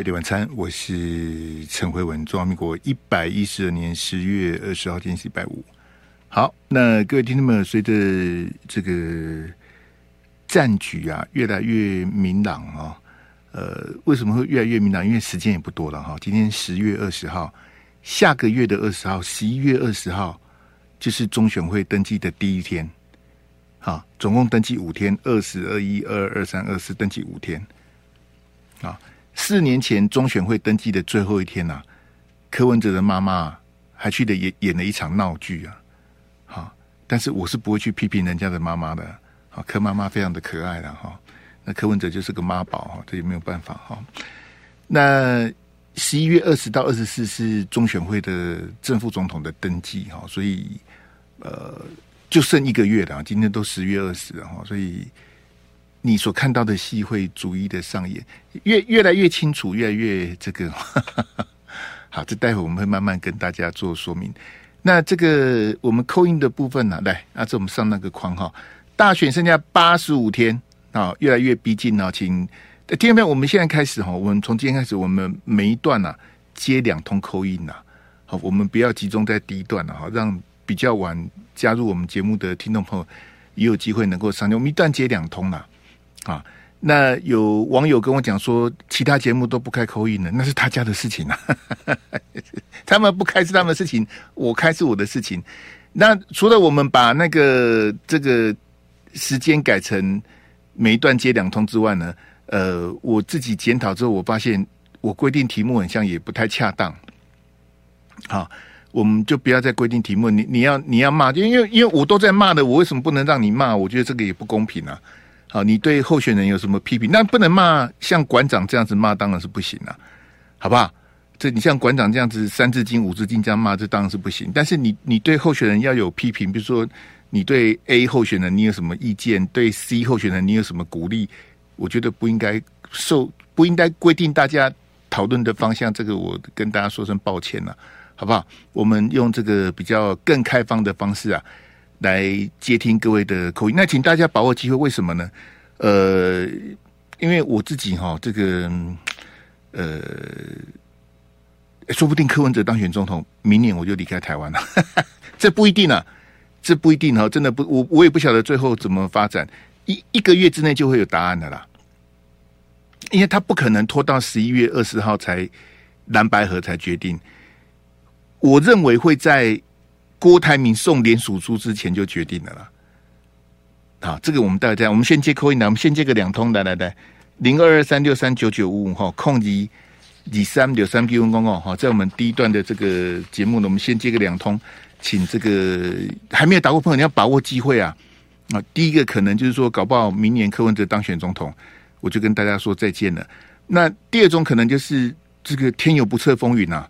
飞碟晚餐，我是陈慧文。中华民国一百一十二年十月二十号，今天是礼拜五。好，那各位听众们，随着这个战局啊越来越明朗啊，呃，为什么会越来越明朗？因为时间也不多了哈。今天十月二十号，下个月的二十号，十一月二十号就是中选会登记的第一天。好，总共登记五天，二十二一、二二、二三、二四，登记五天。啊，四年前中选会登记的最后一天呐、啊，柯文哲的妈妈还去的演演了一场闹剧啊，好，但是我是不会去批评人家的妈妈的，好，柯妈妈非常的可爱的哈，那柯文哲就是个妈宝哈，这也没有办法哈。那十一月二十到二十四是中选会的正副总统的登记哈，所以呃就剩一个月了，今天都十月二十了哈，所以。你所看到的戏会逐一的上演，越越来越清楚，越来越这个。好，这待会我们会慢慢跟大家做说明。那这个我们 call in 的部分呢、啊，来，那这我们上那个框哈。大选剩下八十五天啊，越来越逼近了，请听众朋友，我们现在开始哈，我们从今天开始，我们每一段啊接两通 call in 呐。好，我们不要集中在第一段了哈，让比较晚加入我们节目的听众朋友也有机会能够上。我们一段接两通了。啊，那有网友跟我讲说，其他节目都不开口音了，那是他家的事情啊。他们不开是他们的事情，我开是我的事情。那除了我们把那个这个时间改成每一段接两通之外呢，呃，我自己检讨之后，我发现我规定题目很像也不太恰当。好，我们就不要再规定题目，你你要你要骂，因为因为我都在骂的，我为什么不能让你骂？我觉得这个也不公平啊。好，你对候选人有什么批评？那不能骂，像馆长这样子骂当然是不行了，好不好？这你像馆长这样子三字经五字经这样骂，这当然是不行。但是你你对候选人要有批评，比如说你对 A 候选人你有什么意见，对 C 候选人你有什么鼓励？我觉得不应该受，不应该规定大家讨论的方向。这个我跟大家说声抱歉了，好不好？我们用这个比较更开放的方式啊。来接听各位的口音，那请大家把握机会。为什么呢？呃，因为我自己哈，这个呃，说不定柯文哲当选总统，明年我就离开台湾了。这不一定啊，这不一定哈，真的不，我我也不晓得最后怎么发展。一一个月之内就会有答案的啦，因为他不可能拖到十一月二十号才蓝白合才决定。我认为会在。郭台铭送联署书之前就决定了啦。好，这个我们待会再，我们先接 call in 来，我们先接个两通，来来来，零二二三六三九九五五哈，空一二三六三 P 问公公哈，在我们第一段的这个节目呢，我们先接个两通，请这个还没有打过朋友，你要把握机会啊！啊，第一个可能就是说，搞不好明年柯文哲当选总统，我就跟大家说再见了。那第二种可能就是这个天有不测风云啊。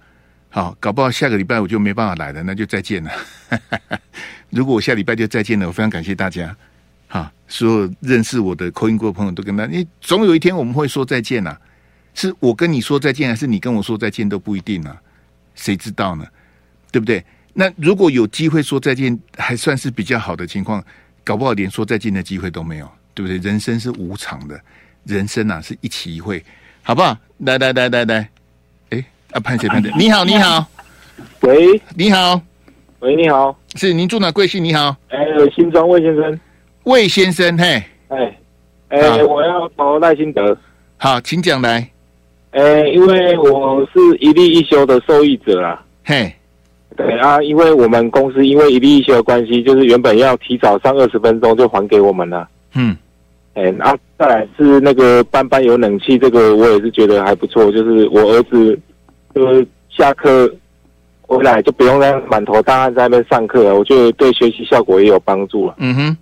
好，搞不好下个礼拜我就没办法来了，那就再见了。如果我下礼拜就再见了，我非常感谢大家。好，所有认识我的 call in 过的朋友都跟他，你总有一天我们会说再见呐。是我跟你说再见，还是你跟我说再见都不一定啊？谁知道呢？对不对？那如果有机会说再见，还算是比较好的情况，搞不好连说再见的机会都没有，对不对？人生是无常的，人生啊是一期一会，好不好？来来来来来。啊，潘姐，潘姐，你好，你好，喂，你好，喂，你好，是您住哪贵姓？你好，哎，新庄魏先生，魏先生，嘿，哎，哎，我要投赖心德，好，请讲来，哎，因为我是一例一休的受益者啦，嘿，对啊，因为我们公司因为一例一休的关系，就是原本要提早上二十分钟就还给我们了，嗯，哎，然后再来是那个班班有冷气，这个我也是觉得还不错，就是我儿子。就是下课回来就不用再满头大汗在那边上课了，我觉得对学习效果也有帮助了。嗯哼，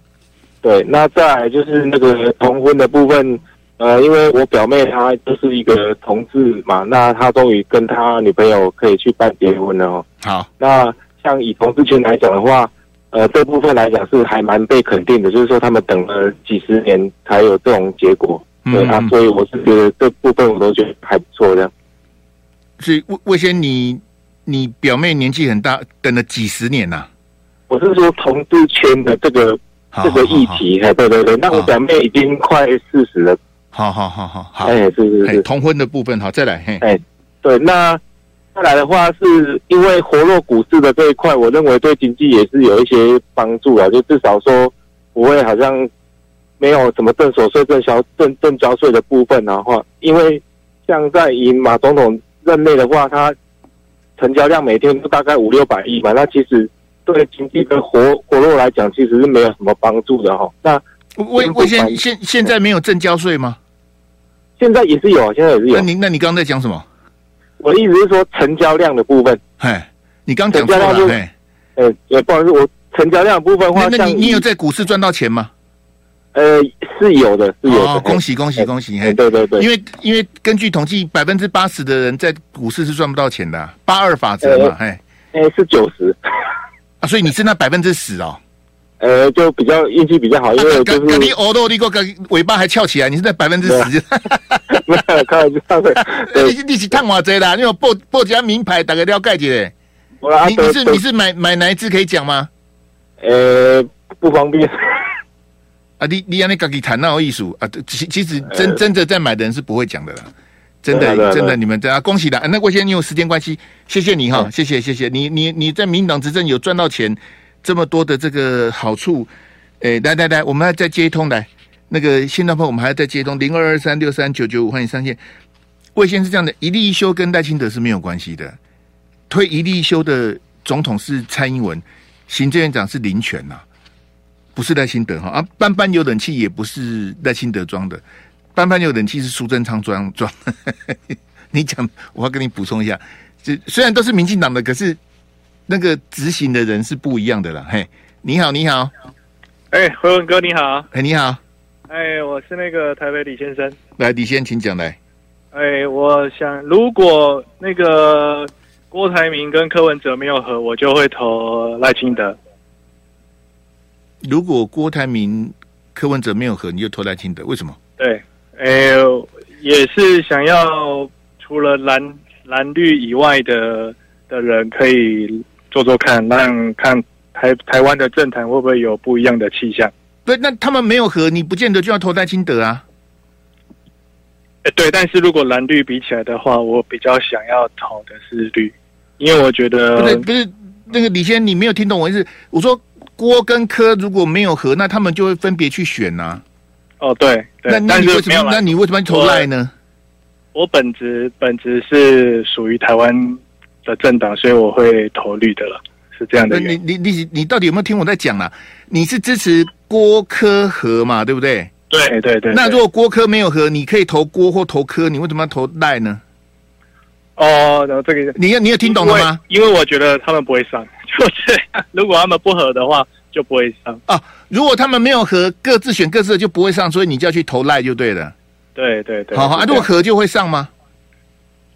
对，那再来就是那个同婚的部分，呃，因为我表妹她就是一个同志嘛，那她终于跟她女朋友可以去办结婚了哦。好，那像以同志圈来讲的话，呃，这部分来讲是还蛮被肯定的，就是说他们等了几十年才有这种结果。嗯、对啊，所以我是觉得这部分我都觉得还不错这样。所以魏魏先，你你表妹年纪很大，等了几十年呐、啊？我是说同志圈的这个这个议题，哎，对对对，那我表妹已经快四十了，好好好好好，哎，是是是，同婚的部分好，再来，嘿，哎，对，那再来的话，是因为活络股市的这一块，我认为对经济也是有一些帮助啊，就至少说不会好像没有什么正所税、证交证证交税的部分的话，因为像在以马总统任内的话，它成交量每天都大概五六百亿嘛，那其实对经济的活活络来讲，其实是没有什么帮助的哈。那为为现现现在没有正交税吗？现在也是有，现在也是有。那你那你刚刚在讲什么？我的意思是说成交量的部分。哎，你刚讲错了。哎，呃，也不好意思，我成交量的部分的话，那你你有在股市赚到钱吗？呃，是有的，是有的。哦，恭喜恭喜恭喜！哎，对对对，因为因为根据统计，百分之八十的人在股市是赚不到钱的，八二法则嘛。哎，哎，是九十啊，所以你是那百分之十哦。呃，就比较运气比较好，因为就是你耳朵你个尾巴还翘起来，你是在百分之十，没有 开玩笑的。你你是探我这啦，你有报报几张名牌，大概了解一下。你你是你是买买哪一支可以讲吗？呃，不方便。啊，你你让你自己谈那个艺术啊，其其实真真的在买的人是不会讲的啦，真的真的，你们大家恭喜了。那我先因为时间关系，谢谢你哈，谢谢谢谢你你你在民党执政有赚到钱。这么多的这个好处，哎，来来来，我们要再接一通来，那个新浪朋友我们还要再接一通零二二三六三九九五，欢迎上线。魏先是这样的，一例一休跟赖清德是没有关系的，推一例一休的总统是蔡英文，行政院长是林权呐、啊，不是赖清德哈啊，班班有冷气也不是赖清德装的，班班有冷气是苏贞昌装装。你讲，我要跟你补充一下，这虽然都是民进党的，可是。那个执行的人是不一样的啦，嘿，你好，你好，哎，辉文哥你好，哎，你好，哎，我是那个台北李先生，来，李先请讲来，哎，我想如果那个郭台铭跟柯文哲没有合，我就会投赖清德。如果郭台铭、柯文哲没有和，你就投赖清德，为什么？对，哎，也是想要除了蓝蓝绿以外的的人可以。做做看，让看台台湾的政坛会不会有不一样的气象？对，那他们没有和，你不见得就要投赖清德啊。欸、对，但是如果蓝绿比起来的话，我比较想要投的是绿，因为我觉得不是不是那个李先，你没有听懂我意思。我说郭跟柯如果没有合，那他们就会分别去选呐、啊。哦，对，对那那你为什么？那你为什么投赖呢？我，本职本职是属于台湾的政党，所以我会投绿的了，是这样的。你你你你到底有没有听我在讲啊？你是支持郭科和嘛？对不对？对对对，对。那如果郭科没有和，你可以投郭或投科，你为什么要投赖呢？哦，然后这个你你有听懂了吗？因为我觉得他们不会上，就是如果他们不合的话，就不会上啊。如果他们没有合，各自选各自的就不会上，所以你就要去投赖就对了。对对对。好好，啊，如果合就会上吗？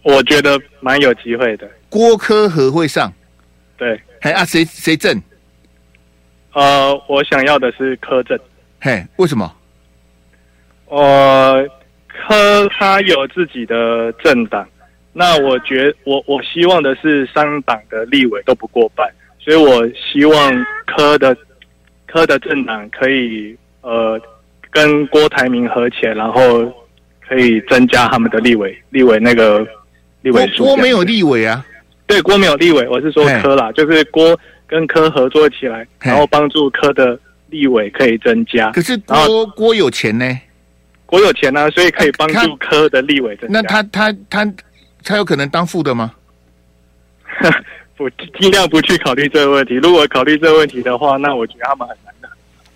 我觉得蛮有机会的。郭科和会上，对，嘿啊，谁谁正？呃，我想要的是柯正，嘿，为什么？呃，柯他有自己的政党，那我觉我我希望的是三党的立委都不过半，所以我希望柯的柯的政党可以呃跟郭台铭合起来，然后可以增加他们的立委立委那个立委。郭郭没有立委啊，对，郭没有立委，我是说柯啦，就是郭跟柯合作起来，然后帮助柯的立委可以增加。可是郭郭有钱呢？郭有钱啊，所以可以帮助科的立委增加。那他他他他有可能当副的吗？不，尽量不去考虑这个问题。如果考虑这个问题的话，那我觉得他们很难的。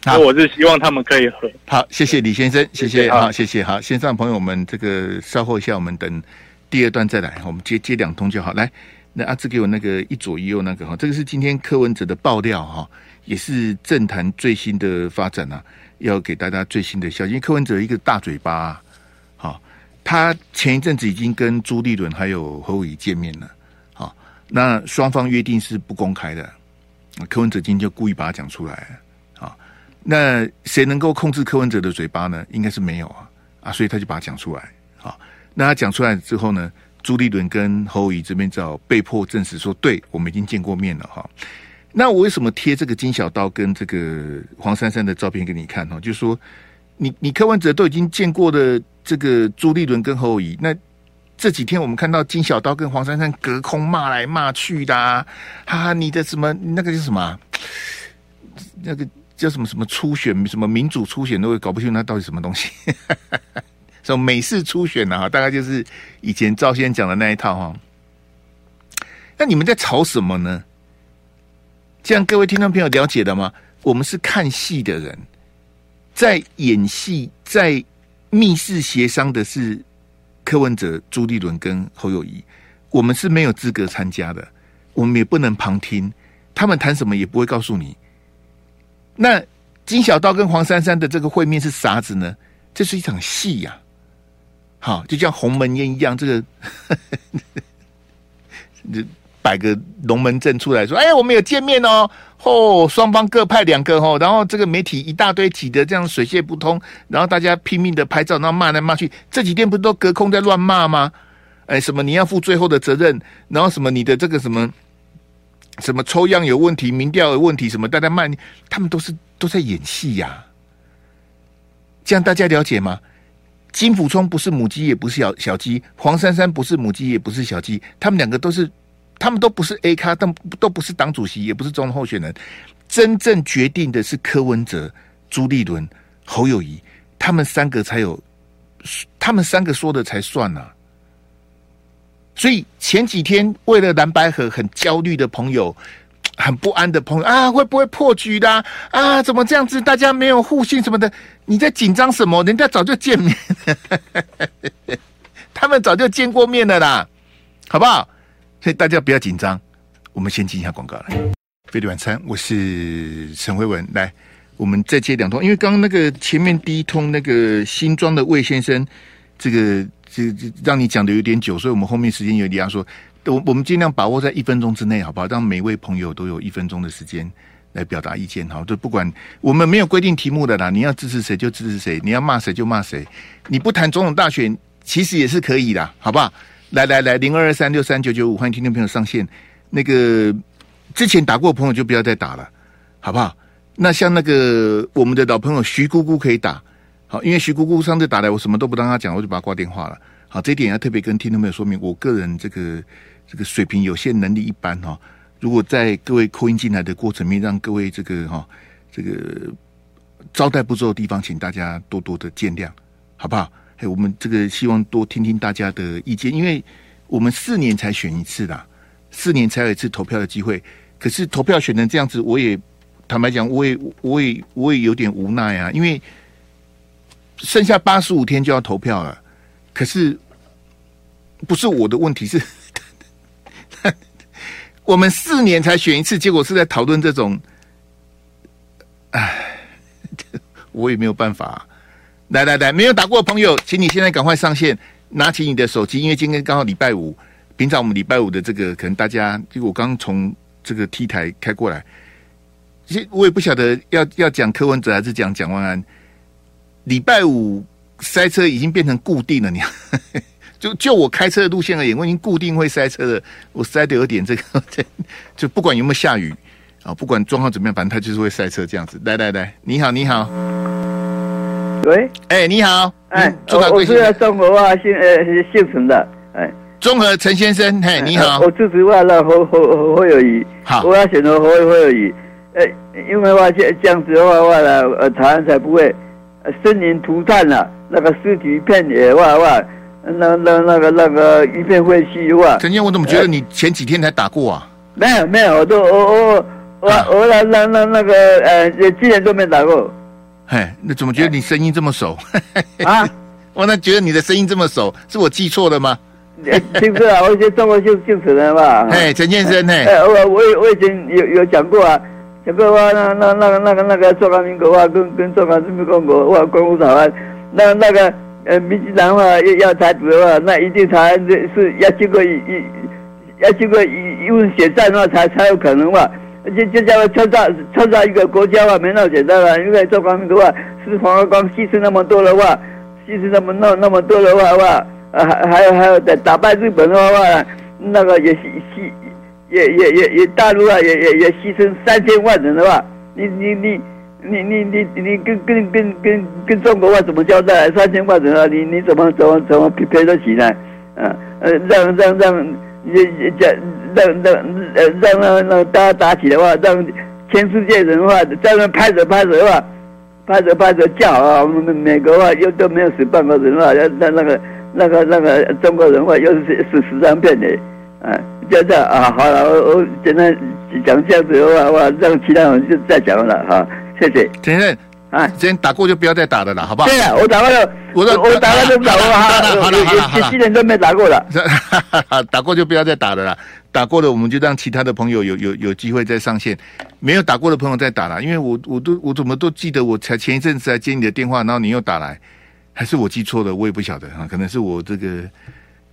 那我是希望他们可以和。好，谢谢李先生，谢谢好，谢谢好，线上朋友们，这个稍后一下，我们等。第二段再来，我们接接两通就好。来，那阿志给我那个一左一右那个哈，这个是今天柯文哲的爆料哈，也是政坛最新的发展啊，要给大家最新的消息。因为柯文哲一个大嘴巴，好，他前一阵子已经跟朱立伦还有侯友宜见面了，好，那双方约定是不公开的，柯文哲今天就故意把它讲出来，啊，那谁能够控制柯文哲的嘴巴呢？应该是没有啊，啊，所以他就把它讲出来，好。那他讲出来之后呢，朱立伦跟侯友这边只好被迫证实说，对我们已经见过面了哈。那我为什么贴这个金小刀跟这个黄珊珊的照片给你看哈？就是说，你你柯文哲都已经见过的这个朱立伦跟侯友，那这几天我们看到金小刀跟黄珊珊隔空骂来骂去的，啊，哈哈，你的什么那个叫什么？那个叫什么什么初选，什么民主初选，都会搞不清楚那到底什么东西。什么美式初选啊？大概就是以前赵先生讲的那一套哈。那你们在吵什么呢？这样各位听众朋友了解的吗？我们是看戏的人，在演戏，在密室协商的是柯文哲、朱立伦跟侯友谊，我们是没有资格参加的，我们也不能旁听，他们谈什么也不会告诉你。那金小刀跟黄珊珊的这个会面是啥子呢？这是一场戏呀，好，就像鸿门宴一样，这个。这摆个龙门阵出来说：“哎，我们有见面哦！哦，双方各派两个哦，然后这个媒体一大堆挤得这样水泄不通，然后大家拼命的拍照，然后骂来骂去。这几天不是都隔空在乱骂吗？哎，什么你要负最后的责任，然后什么你的这个什么什么抽样有问题，民调有问题，什么大家骂你，他们都是都在演戏呀、啊。这样大家了解吗？金溥聪不是母鸡，也不是小小鸡；黄珊珊不是母鸡，也不是小鸡，他们两个都是。”他们都不是 A 咖，但都不是党主席，也不是总统候选人。真正决定的是柯文哲、朱立伦、侯友谊，他们三个才有，他们三个说的才算呐、啊。所以前几天为了蓝白合很焦虑的朋友，很不安的朋友啊，会不会破局的啊？啊，怎么这样子？大家没有互信什么的？你在紧张什么？人家早就见面，他们早就见过面了啦，好不好？所以大家不要紧张，我们先进一下广告来。飞碟晚餐，我是陈慧文。来，我们再接两通，因为刚刚那个前面第一通那个新庄的魏先生，这个这这让你讲的有点久，所以我们后面时间有点压缩。我我们尽量把握在一分钟之内，好不好？让每位朋友都有一分钟的时间来表达意见。好，就不管我们没有规定题目的啦，你要支持谁就支持谁，你要骂谁就骂谁。你不谈总统大选，其实也是可以的，好不好？来来来，零二二三六三九九五，欢迎听众朋友上线。那个之前打过朋友就不要再打了，好不好？那像那个我们的老朋友徐姑姑可以打，好，因为徐姑姑上次打来，我什么都不当他讲，我就把他挂电话了。好，这一点要特别跟听众朋友说明，我个人这个这个水平有限，能力一般哈。如果在各位扣音进来的过程面，让各位这个哈这个招待不周的地方，请大家多多的见谅，好不好？哎，我们这个希望多听听大家的意见，因为我们四年才选一次啦，四年才有一次投票的机会。可是投票选成这样子，我也坦白讲，我也我也我也有点无奈啊，因为剩下八十五天就要投票了。可是不是我的问题，是 我们四年才选一次，结果是在讨论这种，哎，我也没有办法。来来来，没有打过的朋友，请你现在赶快上线，拿起你的手机，因为今天刚好礼拜五。平常我们礼拜五的这个，可能大家就我刚从这个 T 台开过来，其实我也不晓得要要讲柯文哲还是讲蒋万安。礼拜五塞车已经变成固定了，你就就我开车的路线而言，我已经固定会塞车了。我塞的有点这个，就不管有没有下雨啊，不管状况怎么样，反正他就是会塞车这样子。来来来，你好，你好。喂，哎，你好，哎，我我是中和话姓呃姓陈的，哎，中和陈先生，嘿，你好，我支持话那侯侯侯友谊，好，我要选择侯侯友宜，哎，因为话这这样子的话话呢，呃，台湾才不会生灵涂炭了，那个尸体一片野话话，那那那个那个一片废墟的话。陈先生，我怎么觉得你前几天才打过啊？没有没有，我都我我我我那那那那个呃，今年都没打过。嘿，那怎么觉得你声音这么熟？啊，我那觉得你的声音这么熟，是我记错了吗？听说啊，我以前中国姓姓陈的嘛。嘿，陈先生，嘿，我我我以前有有讲过啊，讲过话那那那个那个那个中华民国话跟跟中华人民共和国话光复台湾，那那个呃民进党话要要台独的话，那一定台湾是要经过一一要经过一一问血战的话才才有可能嘛。就就叫创造创造一个国家话没那么简单了，因为这方面的话是黄国光牺牲那么多的话，牺牲那么那那么多的话话，还还有还有打打败日本的话，那个也牺牺也也也也大陆啊也也也牺牲三千万人的话，你你你你你你你跟跟跟跟跟中国话怎么交代？三千万人啊，你你怎么怎么怎么赔得起呢？嗯呃，让让让也也讲让让呃让让让大家打起的话，让全世界人话在那拍着拍着的话，拍着拍着叫啊！我们美国话又都没有死半个人话，那那个那个那个中国人话又是是十张片的，啊，就这样啊，好了，我我现在讲这样子的话，我，让其他人就再讲了哈。谢谢啊，今天打过就不要再打了啦，好不好？对啊，我打过了，我我我打过就不打过了，好了好了好了，七年都没打过了，打过就不要再打了啦，打过了我们就让其他的朋友有有有机会再上线，没有打过的朋友再打了，因为我我都我怎么都记得我才前一阵子才接你的电话，然后你又打来，还是我记错了，我也不晓得啊，可能是我这个。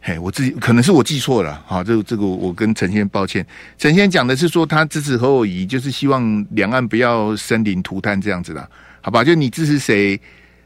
嘿，我自己可能是我记错了，好，这个这个我跟陈先抱歉。陈先讲的是说他支持侯友宜，就是希望两岸不要生灵涂炭这样子的，好吧？就你支持谁，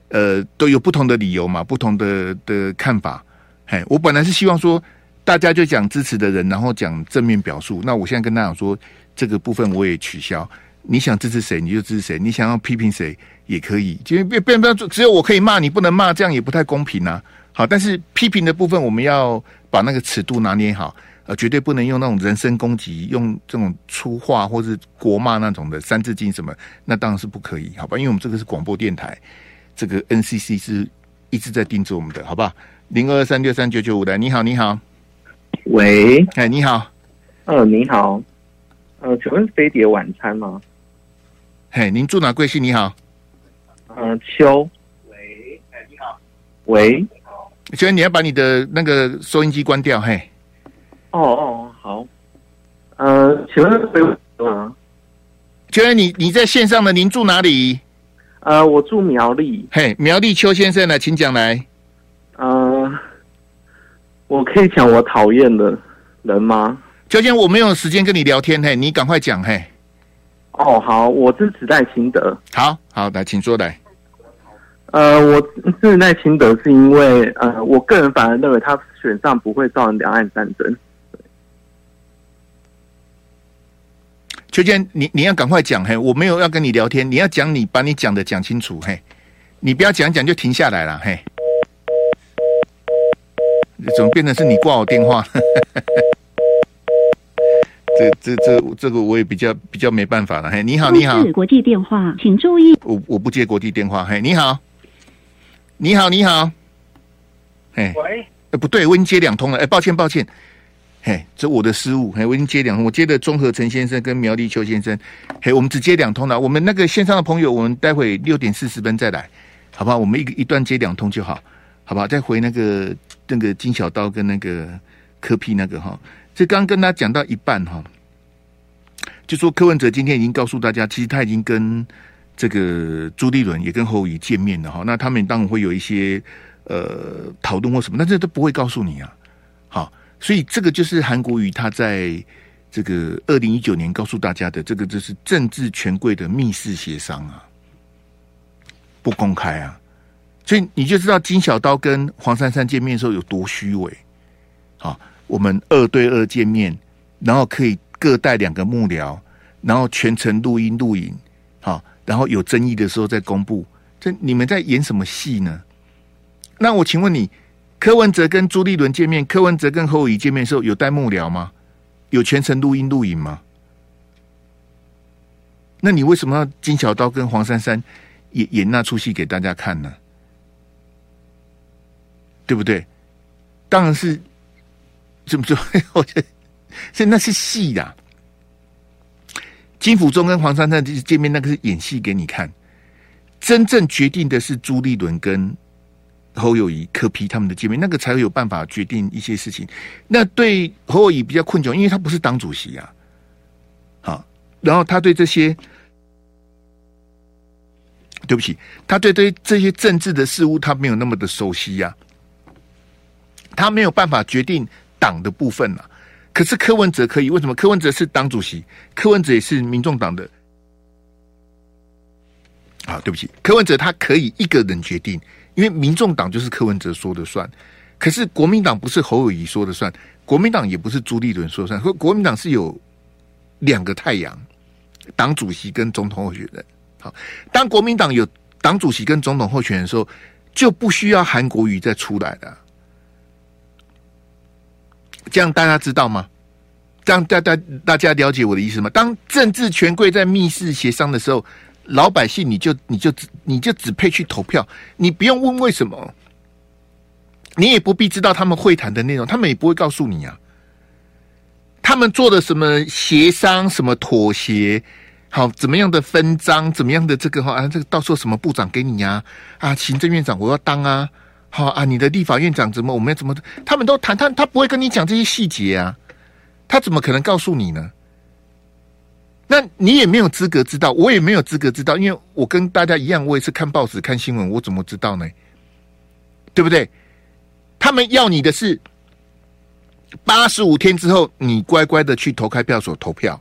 呃，都有不同的理由嘛，不同的的看法。嘿，我本来是希望说大家就讲支持的人，然后讲正面表述。那我现在跟大家讲说，这个部分我也取消。你想支持谁你就支持谁，你想要批评谁也可以，就别别不要只有我可以骂你，不能骂，这样也不太公平啊。好，但是批评的部分，我们要把那个尺度拿捏好，呃，绝对不能用那种人身攻击，用这种粗话或是国骂那种的三字经什么，那当然是不可以，好吧？因为我们这个是广播电台，这个 NCC 是一直在盯着我们的，好不好？零二三六三九九五的，你好，你好，喂，哎，你好，呃，你好，呃，请问是飞碟晚餐吗？嘿，您住哪贵姓？你好，嗯、呃，秋，喂，哎，你好，喂。所以你要把你的那个收音机关掉，嘿。哦哦，好。呃，请问是吗？请问你你在线上的，您住哪里？呃，我住苗栗。嘿，苗栗邱先生呢，请讲来。呃，我可以讲我讨厌的人吗？邱先生，我没有时间跟你聊天，嘿，你赶快讲，嘿。哦，好，我支持赖清德。好好，来，请说来。呃，我是赖清德，是因为呃，我个人反而认为他选上不会造成两岸战争。邱坚，你你要赶快讲嘿，我没有要跟你聊天，你要讲你把你讲的讲清楚嘿，你不要讲讲就停下来了嘿。怎么变成是你挂我电话？这这这这个我也比较比较没办法了嘿。你好，你好，国际电话，请注意，我我不接国际电话嘿。你好。你好，你好，哎，喂，哎，不对，我已经接两通了，哎，抱歉，抱歉，嘿，这我的失误，嘿，我已经接两通，我接的中和陈先生跟苗栗邱先生，嘿，我们只接两通了，我们那个线上的朋友，我们待会六点四十分再来，好不好？我们一一段接两通就好，好不好？再回那个那个金小刀跟那个柯 P 那个哈，这刚跟他讲到一半哈，就说柯文哲今天已经告诉大家，其实他已经跟。这个朱立伦也跟侯友宜见面了哈，那他们当然会有一些呃讨论或什么，但这都不会告诉你啊。好，所以这个就是韩国瑜他在这个二零一九年告诉大家的，这个就是政治权贵的密室协商啊，不公开啊，所以你就知道金小刀跟黄珊珊见面的时候有多虚伪。好，我们二对二见面，然后可以各带两个幕僚，然后全程录音录影，好。然后有争议的时候再公布，这你们在演什么戏呢？那我请问你，柯文哲跟朱立伦见面，柯文哲跟侯友宜见面的时候有带幕僚吗？有全程录音录影吗？那你为什么要金小刀跟黄珊珊演演那出戏给大家看呢？对不对？当然是怎么说？我觉得所以那是戏呀。金溥中跟黄珊珊见面，那个是演戏给你看。真正决定的是朱立伦跟侯友宜、柯 P 他们的见面，那个才会有办法决定一些事情。那对侯友宜比较困窘，因为他不是党主席啊。好，然后他对这些，对不起，他对对这些政治的事物，他没有那么的熟悉呀、啊。他没有办法决定党的部分啊。可是柯文哲可以，为什么？柯文哲是党主席，柯文哲也是民众党的。啊，对不起，柯文哲他可以一个人决定，因为民众党就是柯文哲说的算。可是国民党不是侯友宜说的算，国民党也不是朱立伦说的算，国民党是有两个太阳，党主席跟总统候选人。好，当国民党有党主席跟总统候选人的时候，就不需要韩国瑜再出来了。这样大家知道吗？这样大大大家了解我的意思吗？当政治权贵在密室协商的时候，老百姓你就你就只你就只配去投票，你不用问为什么，你也不必知道他们会谈的内容，他们也不会告诉你啊。他们做的什么协商，什么妥协，好怎么样的分赃，怎么样的这个哈啊，这个到时候什么部长给你呀？啊，行政院长我要当啊，好啊，你的立法院长怎么我们要怎么？他们都谈，他他不会跟你讲这些细节啊。他怎么可能告诉你呢？那你也没有资格知道，我也没有资格知道，因为我跟大家一样，我也是看报纸、看新闻，我怎么知道呢？对不对？他们要你的是八十五天之后，你乖乖的去投开票所投票。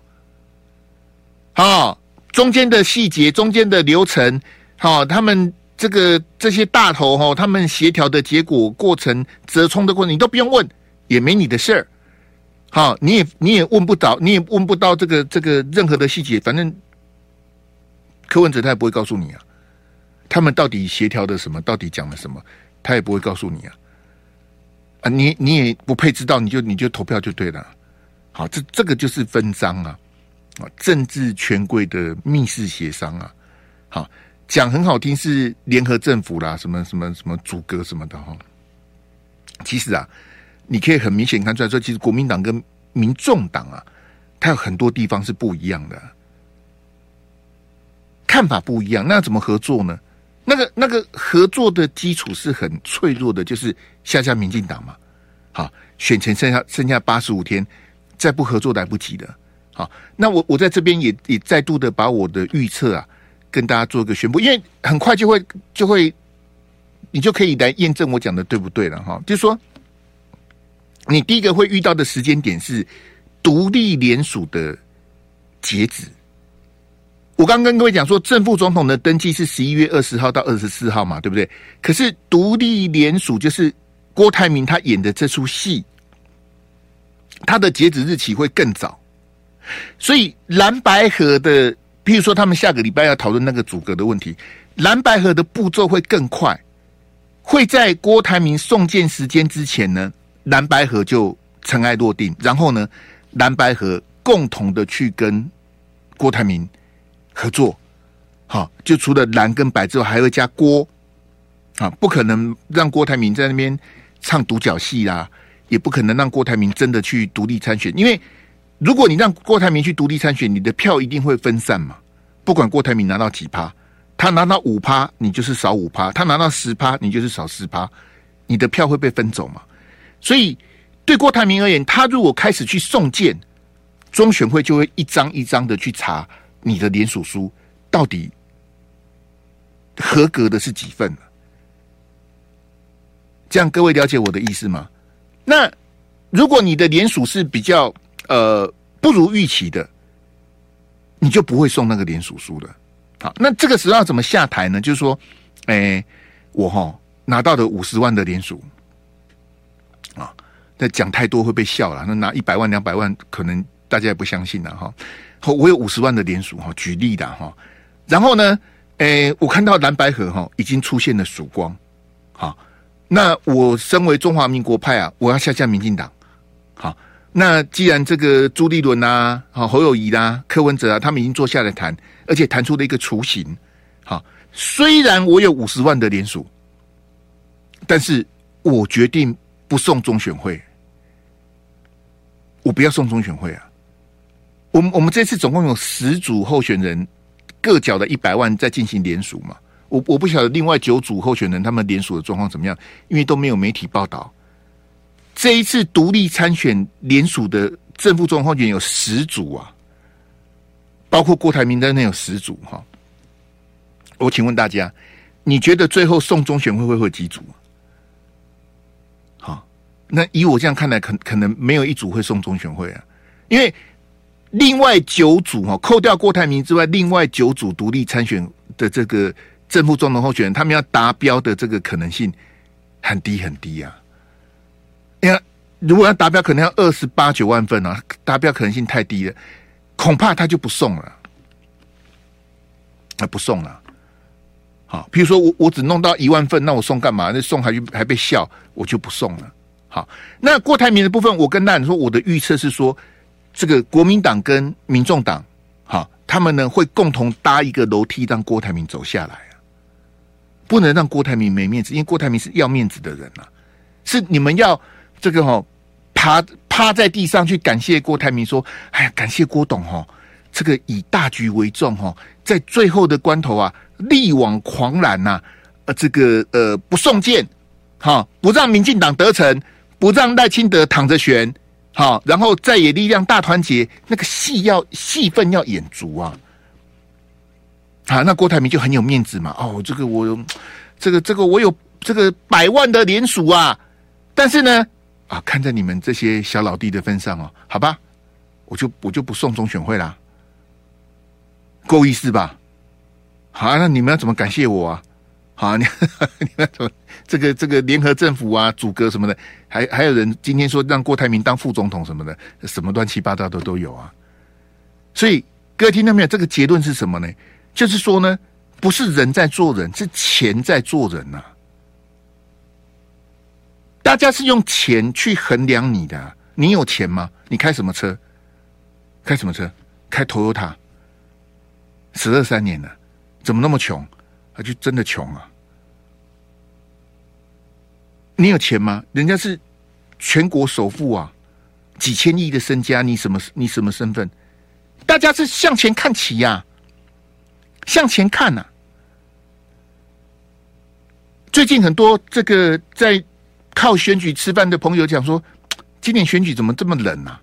好，中间的细节、中间的流程，好，他们这个这些大头哈，他们协调的结果、过程、折冲的过程，你都不用问，也没你的事儿。好，你也你也问不到，你也问不到这个这个任何的细节，反正柯文哲他也不会告诉你啊。他们到底协调的什么？到底讲了什么？他也不会告诉你啊。啊，你你也不配知道，你就你就投票就对了。好，这这个就是分赃啊，啊，政治权贵的密室协商啊。好，讲很好听是联合政府啦，什么什么什么组阁什么的哈。其实啊。你可以很明显看出来说，其实国民党跟民众党啊，它有很多地方是不一样的，看法不一样。那怎么合作呢？那个那个合作的基础是很脆弱的，就是下下民进党嘛。好，选前剩下剩下八十五天，再不合作来不及的。好，那我我在这边也也再度的把我的预测啊，跟大家做个宣布，因为很快就会就会，你就可以来验证我讲的对不对了哈。就是说。你第一个会遇到的时间点是独立联署的截止。我刚跟各位讲说，正副总统的登记是十一月二十号到二十四号嘛，对不对？可是独立联署就是郭台铭他演的这出戏，他的截止日期会更早。所以蓝白合的，譬如说他们下个礼拜要讨论那个组阁的问题，蓝白合的步骤会更快，会在郭台铭送件时间之前呢。蓝白合就尘埃落定，然后呢，蓝白合共同的去跟郭台铭合作，好，就除了蓝跟白之后，还会加郭，啊，不可能让郭台铭在那边唱独角戏啦，也不可能让郭台铭真的去独立参选，因为如果你让郭台铭去独立参选，你的票一定会分散嘛，不管郭台铭拿到几趴，他拿到五趴，你就是少五趴；他拿到十趴，你就是少十趴，你的票会被分走嘛。所以，对郭台铭而言，他如果开始去送件，中选会就会一张一张的去查你的联署书到底合格的是几份。这样各位了解我的意思吗？那如果你的联署是比较呃不如预期的，你就不会送那个联署书了。好，那这个时候怎么下台呢？就是说，哎，我哈拿到的五十万的联署。那讲太多会被笑了。那拿一百万、两百万，可能大家也不相信了哈。我有五十万的联署哈，举例的哈。然后呢，诶，我看到蓝白合哈已经出现了曙光。好，那我身为中华民国派啊，我要下架民进党。好，那既然这个朱立伦啊、好侯友谊啦、柯文哲啊，他们已经坐下来谈，而且谈出了一个雏形。好，虽然我有五十万的联署，但是我决定。不送中选会，我不要送中选会啊！我们我们这次总共有十组候选人各缴了一百万在进行联署嘛。我我不晓得另外九组候选人他们联署的状况怎么样，因为都没有媒体报道。这一次独立参选联署的正副总统候选有十组啊，包括郭台铭在内有十组哈。我请问大家，你觉得最后送中选会会会几组？那以我这样看来，可可能没有一组会送中选会啊，因为另外九组哈，扣掉郭台铭之外，另外九组独立参选的这个正副总统候选人，他们要达标的这个可能性很低很低啊。哎呀，如果要达标，可能要二十八九万份啊，达标可能性太低了，恐怕他就不送了。那不送了。好，比如说我我只弄到一万份，那我送干嘛？那送还还被笑，我就不送了。好，那郭台铭的部分，我跟大家说，我的预测是说，这个国民党跟民众党，好，他们呢会共同搭一个楼梯，让郭台铭走下来啊，不能让郭台铭没面子，因为郭台铭是要面子的人啊，是你们要这个哈趴趴在地上去感谢郭台铭，说，哎呀，感谢郭董哈，这个以大局为重哈，在最后的关头啊。力挽狂澜呐、啊，呃，这个呃不送剑，好，不让民进党得逞，不让赖清德躺着选，好，然后在野力量大团结，那个戏要戏份要演足啊，好，那郭台铭就很有面子嘛，哦，这个我，这个这个我有这个百万的连署啊，但是呢，啊，看在你们这些小老弟的份上哦，好吧，我就我就不送中选会啦，够意思吧？好、那你们要怎么感谢我啊？好、你 你们怎么这个这个联合政府啊，组阁什么的，还还有人今天说让郭台铭当副总统什么的，什么乱七八糟的都有啊。所以各位听到没有？这个结论是什么呢？就是说呢，不是人在做人，是钱在做人呐、大家是用钱去衡量你的、你有钱吗？你开什么车？开什么车？开 Toyota，十二三年了。怎么那么穷？他就真的穷啊！你有钱吗？人家是全国首富啊，几千亿的身家，你什么？你什么身份？大家是向前看齐呀、啊，向前看呐、最近很多这个在靠选举吃饭的朋友讲说，今年选举怎么这么冷啊？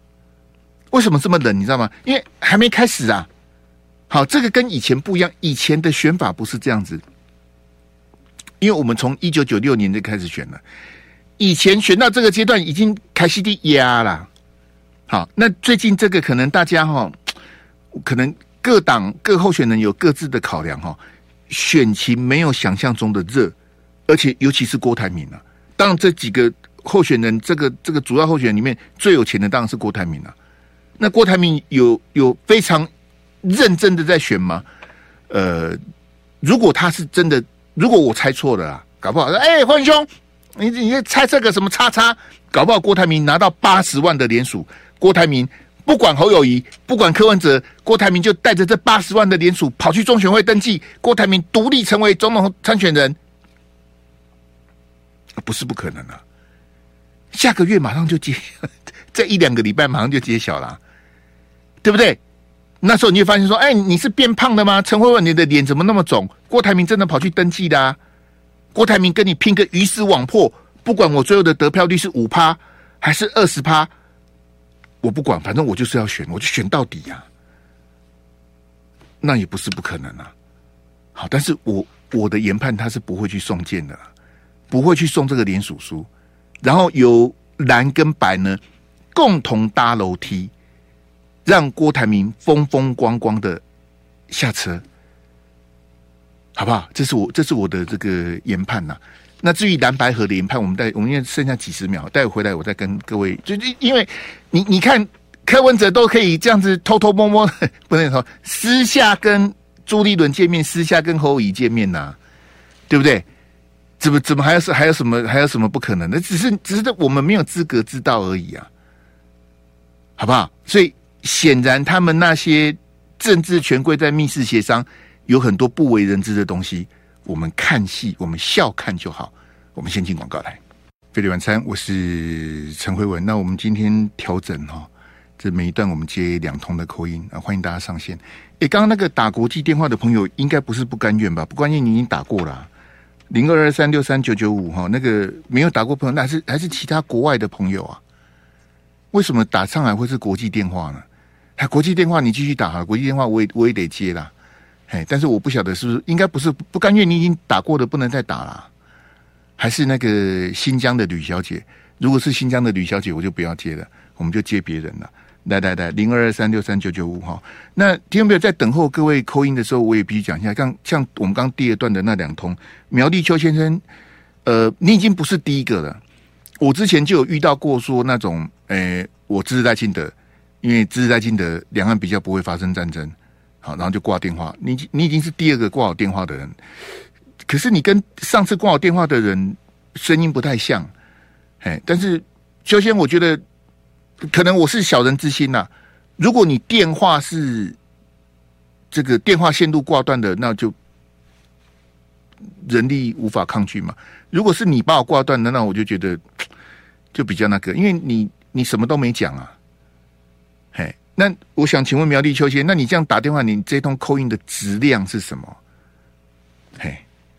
为什么这么冷？你知道吗？因为还没开始啊。好，这个跟以前不一样。以前的选法不是这样子，因为我们从一九九六年就开始选了。以前选到这个阶段，已经开始的压了。好，那最近这个可能大家哈，可能各党各候选人有各自的考量哈，选情没有想象中的热，而且尤其是郭台铭啊。当然，这几个候选人，这个这个主要候选人里面最有钱的当然是郭台铭了。那郭台铭有有非常。认真的在选吗？呃，如果他是真的，如果我猜错了啊，搞不好说，哎，黄兄，你你猜这个什么叉叉？搞不好郭台铭拿到八十万的连署，郭台铭不管侯友谊，不管柯文哲，郭台铭就带着这八十万的连署跑去中选会登记，郭台铭独立成为总统参选人，不是不可能啊！下个月马上就揭，这一两个礼拜马上就揭晓了，对不对？那时候你会发现说，哎，你是变胖的吗？陈慧文，你的脸怎么那么肿？郭台铭真的跑去登记的啊？郭台铭跟你拼个鱼死网破，不管我最后的得票率是五趴还是二十趴，我不管，反正我就是要选，我就选到底呀、啊。那也不是不可能啊。好，但是我我的研判他是不会去送件的，不会去送这个连署书，然后由蓝跟白呢共同搭楼梯。让郭台铭风风光光的下车，好不好？这是我这是我的这个研判呐、那至于蓝白合的研判，我们待我们现在剩下几十秒，待会回来我再跟各位。就就因为你你看柯文哲都可以这样子偷偷摸摸，不能说私下跟朱立伦见面，私下跟侯友宜见面呐、对不对？怎么怎么还有是还有什么还有什么不可能的？只是只是我们没有资格知道而已啊，好不好？所以。显然，他们那些政治权贵在密室协商，有很多不为人知的东西。我们看戏，我们笑看就好。我们先进广告来。费利晚餐，我是陈慧文。那我们今天调整哈，这每一段我们接两通的口音啊，欢迎大家上线。诶，刚刚那个打国际电话的朋友，应该不是不甘愿吧？不甘愿，你已经打过了，零二二三六三九九五哈。那个没有打过朋友，那还是还是其他国外的朋友啊？为什么打上来会是国际电话呢？哎，国际电话你继续打哈，国际电话我也我也得接啦。哎，但是我不晓得是不是应该不是不甘愿，你已经打过的不能再打了，还是那个新疆的吕小姐？如果是新疆的吕小姐，我就不要接了，我们就接别人了。来来来，零二二三六三九九五哈。那听众朋友在等候各位扣音的时候，我也必须讲一下，像像我们刚第二段的那两通，苗立秋先生，呃，你已经不是第一个了。我之前就有遇到过说那种，哎，我支持赖清德。因为支持赖清德，两岸比较不会发生战争，好，然后就挂电话。你你已经是第二个挂我电话的人，可是你跟上次挂我电话的人声音不太像，哎，但是首先，我觉得可能我是小人之心呐、啊。如果你电话是这个电话线路挂断的，那就人力无法抗拒嘛。如果是你把我挂断的，那我就觉得就比较那个，因为你你什么都没讲啊。嘿，那我想请问苗栗秋千，那你这样打电话，你这通 call in 的质量是什么？嘿，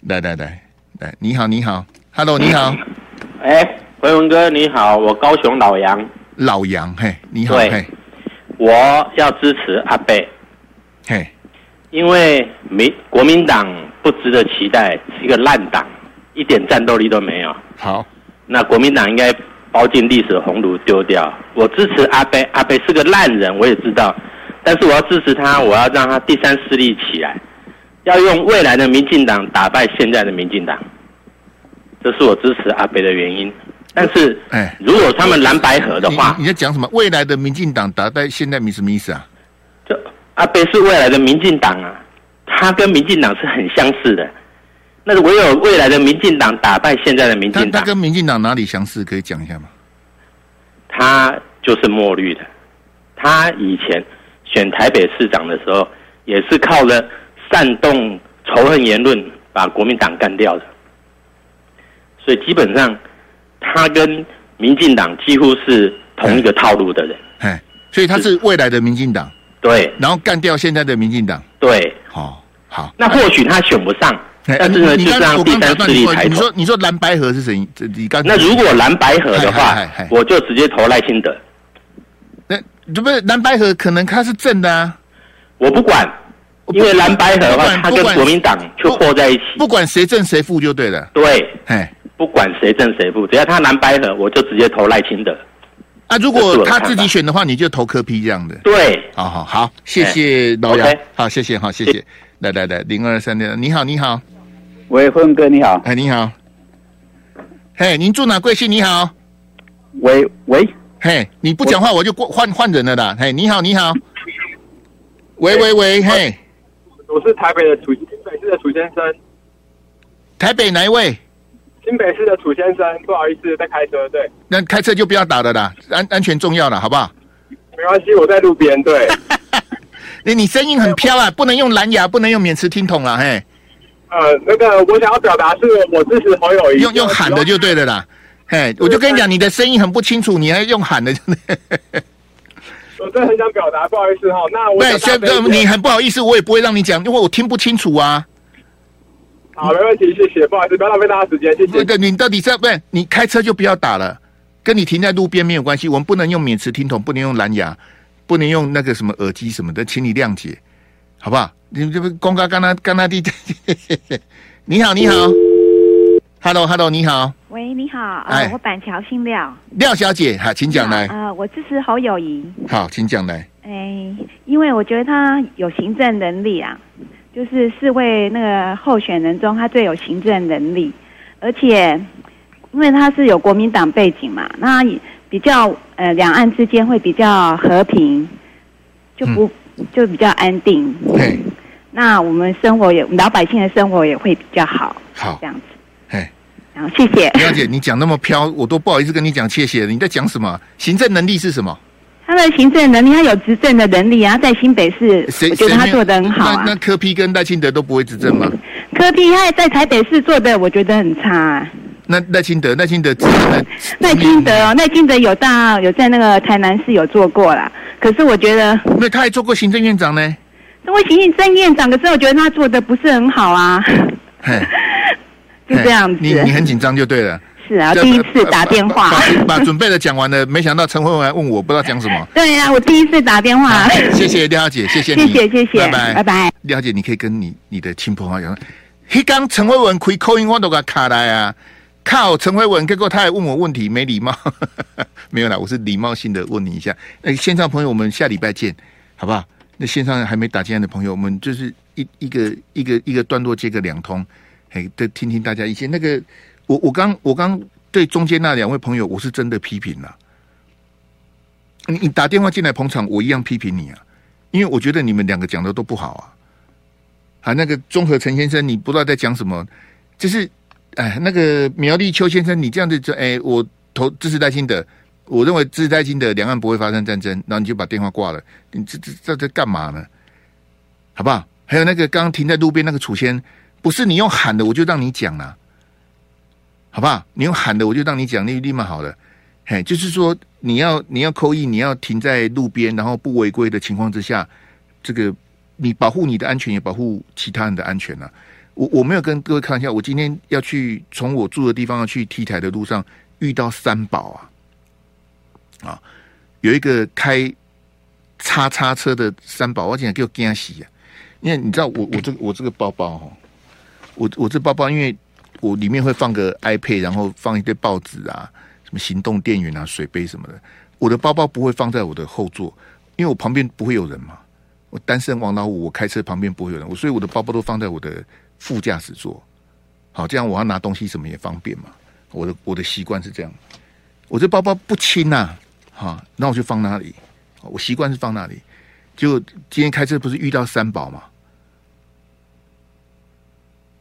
来来来来，你好你好，Hello 你好，哎，回文哥你好，我高雄老杨，老杨嘿，你好嘿，我要支持阿贝，嘿，因为民国民党不值得期待，是一个烂党，一点战斗力都没有。好，那国民党应该包进历史的红炉丢掉。我支持阿贝，阿贝是个烂人，我也知道，但是我要支持他，我要让他第三势力起来，要用未来的民进党打败现在的民进党，这是我支持阿贝的原因。但是，哎，如果他们蓝白合的话，你你在讲什么？未来的民进党打败现在民什么意思啊？这阿贝是未来的民进党啊，他跟民进党是很相似的。那唯有未来的民进党打败现在的民他进党，他跟民进党哪里相似？可以讲一下吗？他就是墨绿的。他以前选台北市长的时候，也是靠了煽动仇恨言论把国民党干掉的。所以基本上，他跟民进党几乎是同一个套路的人。哎，所以他是未来的民进党，对然后干掉现在的民进党。对，好，好。那或许他选不上，哎但是呢，你就是刚我刚让第三势打断你说，力抬头你说。你说蓝白河是谁？这你刚那如果蓝白河的话我就直接投赖清德。那这不是蓝白河，可能他是正的啊。我不管，因为蓝白河的话，他跟国民党就和在一起。不管谁正谁负就对了。对，哎，不管谁正谁负，只要他蓝白河，我就直接投赖清德。啊，如果他自己选的话，你就投科批这样的。对，好好好，谢谢老杨好，谢谢，好，谢谢。来来来，零二三六，你好，你好，喂，峰哥你好，哎，你好，嘿，您住哪？贵姓？你好，喂喂，嘿，你不讲话我就过换换人了啦。嘿，你好，你好，喂喂喂，嘿，我是台北的楚新北市的楚先生，台北哪一位？新北市的楚先生，不好意思，在开车，对，那开车就不要打了啦，安安全重要了，好不好？没关系，我在路边，对，你你声音很飘啊，不能用蓝牙，不能用免持听筒了，嘿，呃，那个我想要表达是我支持侯友谊，用用喊的就对了啦。嘿，我就跟你讲，你的声音很不清楚，你还用喊的，我真的很想表达，不好意思哈，那我对，想所以你很不好意思，我也不会让你讲，因为我听不清楚啊。好，没问题，谢谢，不好意思，不要浪费大家时间，谢谢。对，你到底在不是你开车就不要打了，跟你停在路边没有关系。我们不能用免持听筒，不能用蓝牙，不能用那个什么耳机什么的，请你谅解，好不好？你这不公告刚刚刚那地，你好，你好，Hello Hello，你好，喂，你好，哎。呃，我板桥姓廖，廖小姐，好，请讲来，呃，我支持侯友谊，好，请讲来，哎，因为我觉得他有行政能力啊，就是四位那个候选人中，他最有行政能力，而且因为他是有国民党背景嘛，那比较呃两岸之间会比较和平，就不、就比较安定，嘿，那我们生活也老百姓的生活也会比较好，好这，样子，嘿，然后谢谢。廖姐，你讲那么飘，我都不好意思跟你讲谢谢。你在讲什么？行政能力是什么？他的行政能力，他有执政的能力啊，在新北市，谁我觉得他做的很好啊那。那柯 P 跟赖清德都不会执政吗？柯 P 他也在台北市做的，我觉得很差、啊。那赖清德，赖清德执政的 赖清德哦，赖清德有大有在那个台南市有做过啦，可是我觉得因为他还做过行政院长呢。作为行政院长，可是我觉得他做的不是很好啊，嘿，就这样子。你你很紧张就对了。是啊，第一次打电话。把准备的讲完了，没想到陈慧文来问我，不知道讲什么。对呀、啊，我第一次打电话。谢谢廖姐，谢谢你，谢谢谢谢，拜拜拜拜。廖姐，你可以跟你你的亲朋好友讲，迄刚陈慧文开口音，我都给他卡来啊。靠，陈慧文，结果他还问我问题，没礼貌。没有啦，我是礼貌性的问你一下。那线上朋友，我们下礼拜见，好不好？那线上还没打进来的朋友，我们就是一一个一个一个段落接个两通，嘿，再听听大家意见。那个，我我刚我刚对中间那两位朋友，我是真的批评了。你你打电话进来捧场，我一样批评你啊，因为我觉得你们两个讲的都不好啊。啊，那个综合陈先生，你不知道在讲什么，就是哎，那个苗栗邱先生，你这样子就哎，我投支持赖清德，我认为支持赖清德，两岸不会发生战争，然后你就把电话挂了，你这这这这干嘛呢？好不好？还有那个刚停在路边那个楚先，不是你用喊的，我就让你讲了，好不好？你用喊的，我就让你讲，那立马好了。嘿，就是说你要你要扣一，你要停在路边，然后不违规的情况之下，这个你保护你的安全，也保护其他人的安全啊。我我没有跟各位开玩笑，我今天要去从我住的地方要去 T 台的路上遇到三宝啊，啊，有一个开叉叉车的三宝，我竟然给我惊死啊！因为你知道我我这个 我这个包包哈，我我这包包，因为我里面会放个 iPad，然后放一堆报纸啊。什么行动电源啊，水杯什么的，我的包包不会放在我的后座，因为我旁边不会有人嘛。我单身王老五，我开车旁边不会有人，我所以我的包包都放在我的副驾驶座。好，这样我要拿东西什么也方便嘛。我的我的习惯是这样，我这包包不轻呐，哈，那我就放那里。我习惯是放那里。就今天开车不是遇到三宝嘛？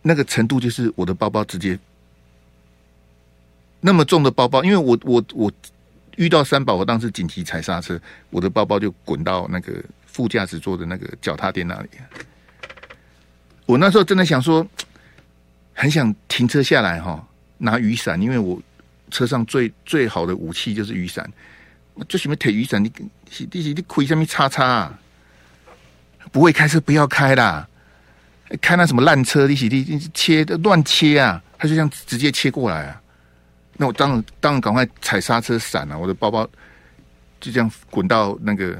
那个程度就是我的包包直接。那么重的包包，因为我我我遇到三宝，我当时紧急踩刹车，我的包包就滚到那个副驾驶座的那个脚踏垫那里。我那时候真的想说，很想停车下来哈，拿雨伞，因为我车上最最好的武器就是雨伞。我就什么铁雨伞，你你你你亏什么叉叉啊？不会开车不要开啦，开那什么烂车，你你你切的乱切啊，他就这样直接切过来啊。那我当然当然赶快踩刹车闪了，我的包包就这样滚到那个，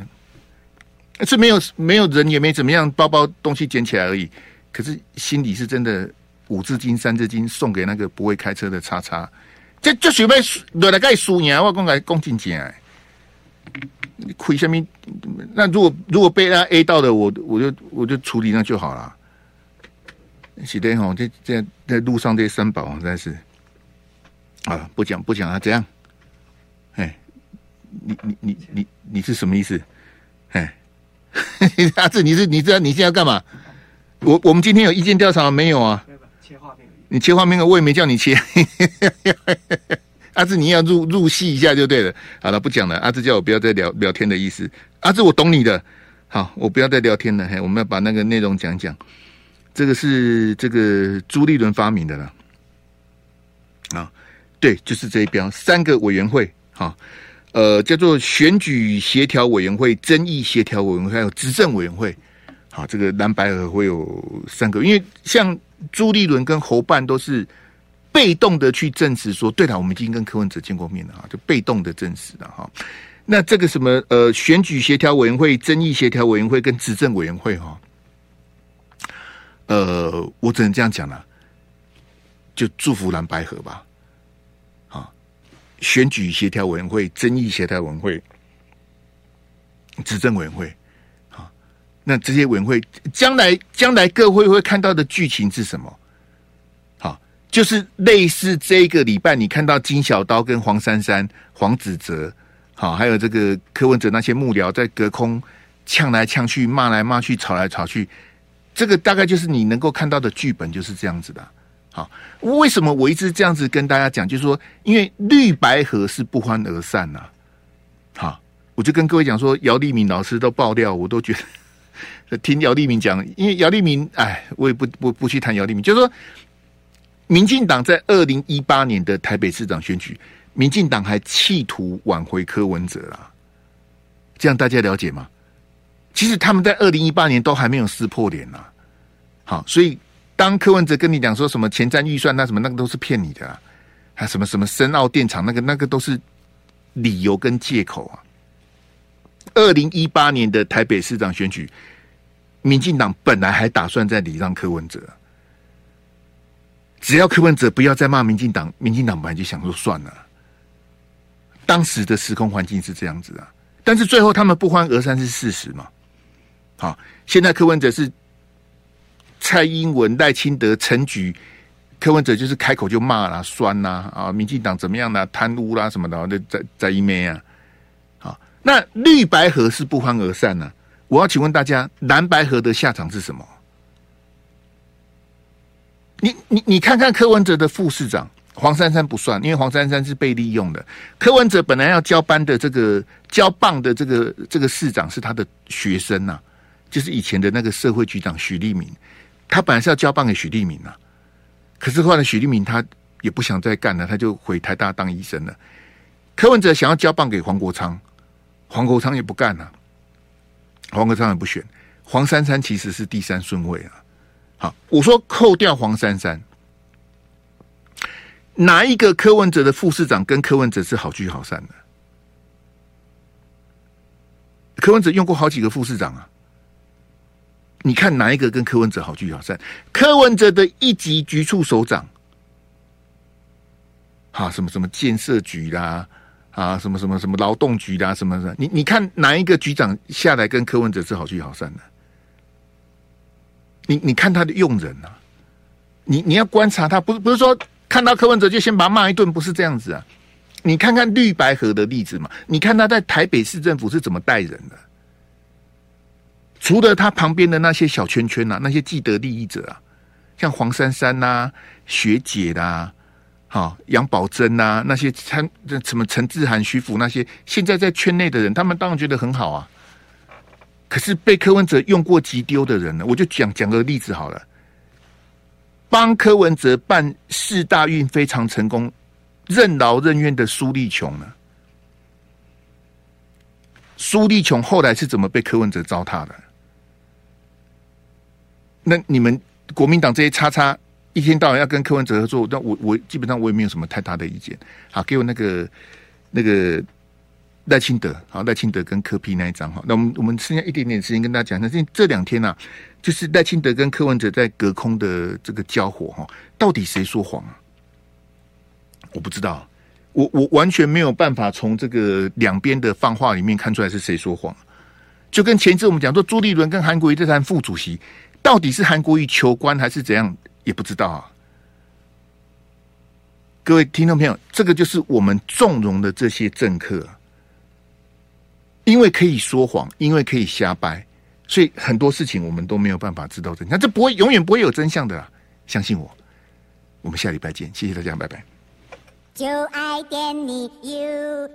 是没有没有人也没怎么样，包包东西捡起来而已。可是心里是真的五字经三字经送给那个不会开车的叉叉，这这准备落来盖输赢，我讲来恭敬讲，你亏下面？那如果如果被他 A 到的，我我就我就处理那就好了。是的哈，这这在路上这三宝实在是。啊，不讲不讲啊，这样，哎，你你你你你是什么意思？哎，阿志，你是你知道你现在要干嘛？我我们今天有意见调查没有啊？切画面，你切画面，我也没叫你切。阿志，你要入入戏一下就对了。好了，不讲了。阿志叫我不要再聊聊天的意思。阿志，我懂你的。好，我不要再聊天了。嘿，我们要把那个内容讲讲。这个是这个朱立伦发明的了。啊。对，就是这一标，三个委员会，哈，呃，叫做选举协调委员会、争议协调委员会，还有执政委员会，好，这个蓝白合会有三个，因为像朱立伦跟侯办都是被动的去证实说，对了，我们已经跟柯文哲见过面了哈，就被动的证实了哈。那这个什么呃，选举协调委员会、争议协调委员会跟执政委员会哈，呃，我只能这样讲了，就祝福蓝白合吧。啊选举协调委员会、争议协调委员会、执政委员会，啊，那这些委员会将来将来各会会看到的剧情是什么？就是类似这个礼拜你看到金小刀跟黄珊珊、黄子哲，好，还有这个柯文哲那些幕僚在隔空呛来呛去、骂来骂去、吵来吵去，这个大概就是你能够看到的剧本，就是这样子的。好，为什么我一直这样子跟大家讲？就是说，因为绿白合是不欢而散呐、好，我就跟各位讲说，姚立明老师都爆料，我都觉得听姚立明讲，因为姚立明，哎，我也不不不去谈姚立明，就是说，民进党在二零一八年的台北市长选举，民进党还企图挽回柯文哲啦。这样大家了解吗？其实他们在二零一八年都还没有撕破脸呐。好，所以。当柯文哲跟你讲说什么前瞻预算，那什么那个都是骗你的啊，还什么什么深澳电厂，那个那个都是理由跟借口啊。二零一八年的台北市长选举，民进党本来还打算在礼让柯文哲，只要柯文哲不要再骂民进党，民进党本来就想说算了。当时的时空环境是这样子啊，但是最后他们不欢而散是事实嘛。好，现在柯文哲是。蔡英文、赖清德、陈菊、柯文哲就是开口就骂啦、酸啦啊，民进党怎么样啦、贪污啦什么的，那在在一面啊。好，那绿白河是不欢而散呢、我要请问大家，蓝白河的下场是什么？你你你看看柯文哲的副市长黄珊珊不算，因为黄珊珊是被利用的。柯文哲本来要交班的这个交棒的这个这个市长是他的学生呐、就是以前的那个社会局长许立明，他本来是要交棒给许立明呐、可是后来许立明他也不想再干了，他就回台大当医生了。柯文哲想要交棒给黄国昌，黄国昌也不干了、黄国昌也不选，黄珊珊其实是第三顺位啊。好，我说扣掉黄珊珊，哪一个柯文哲的副市长跟柯文哲是好聚好散的？柯文哲用过好几个副市长啊，你看哪一个跟柯文哲好聚好散？柯文哲的一级局处首长，啊什么什么建设局啦。啊，什么什么什么劳动局啦，什么的，你你看哪一个局长下来跟柯文哲是好聚好散的？你你看他的用人啊，你你要观察他，不是不是说看到柯文哲就先把他骂一顿，不是这样子啊。你看看绿白合的例子嘛，你看他在台北市政府是怎么带人的？除了他旁边的那些小圈圈啊，那些既得利益者啊，像黄珊珊呐、啊、学姐啦、啊。好，杨宝珍呐，那些参什么陈志涵、徐福那些，现在在圈内的人，他们当然觉得很好啊。可是被柯文哲用过即丢的人呢？我就讲讲个例子好了。帮柯文哲办四大运非常成功，任劳任怨的苏立琼呢？苏立琼后来是怎么被柯文哲糟蹋的？那你们国民党这些叉叉。一天到晚要跟柯文哲合作，但我我基本上我也没有什么太大的意见。好，给我那个那个赖清德，好，赖清德跟柯 P 那一张哈。那我们我们剩下一点点时间跟大家讲，那这这两天呢、就是赖清德跟柯文哲在隔空的这个交火哈，到底谁说谎？我不知道，我我完全没有办法从这个两边的放话里面看出来是谁说谎。就跟前一次我们讲说朱立伦跟韩国瑜这谈副主席，到底是韩国瑜求官还是怎样？也不知道啊，各位听众朋友，这个就是我们纵容的这些政客，因为可以说谎因为可以瞎掰所以很多事情我们都没有办法知道真相这不会永远不会有真相的啦相信我。我们下礼拜见谢谢大家拜拜。就爱点你 ufo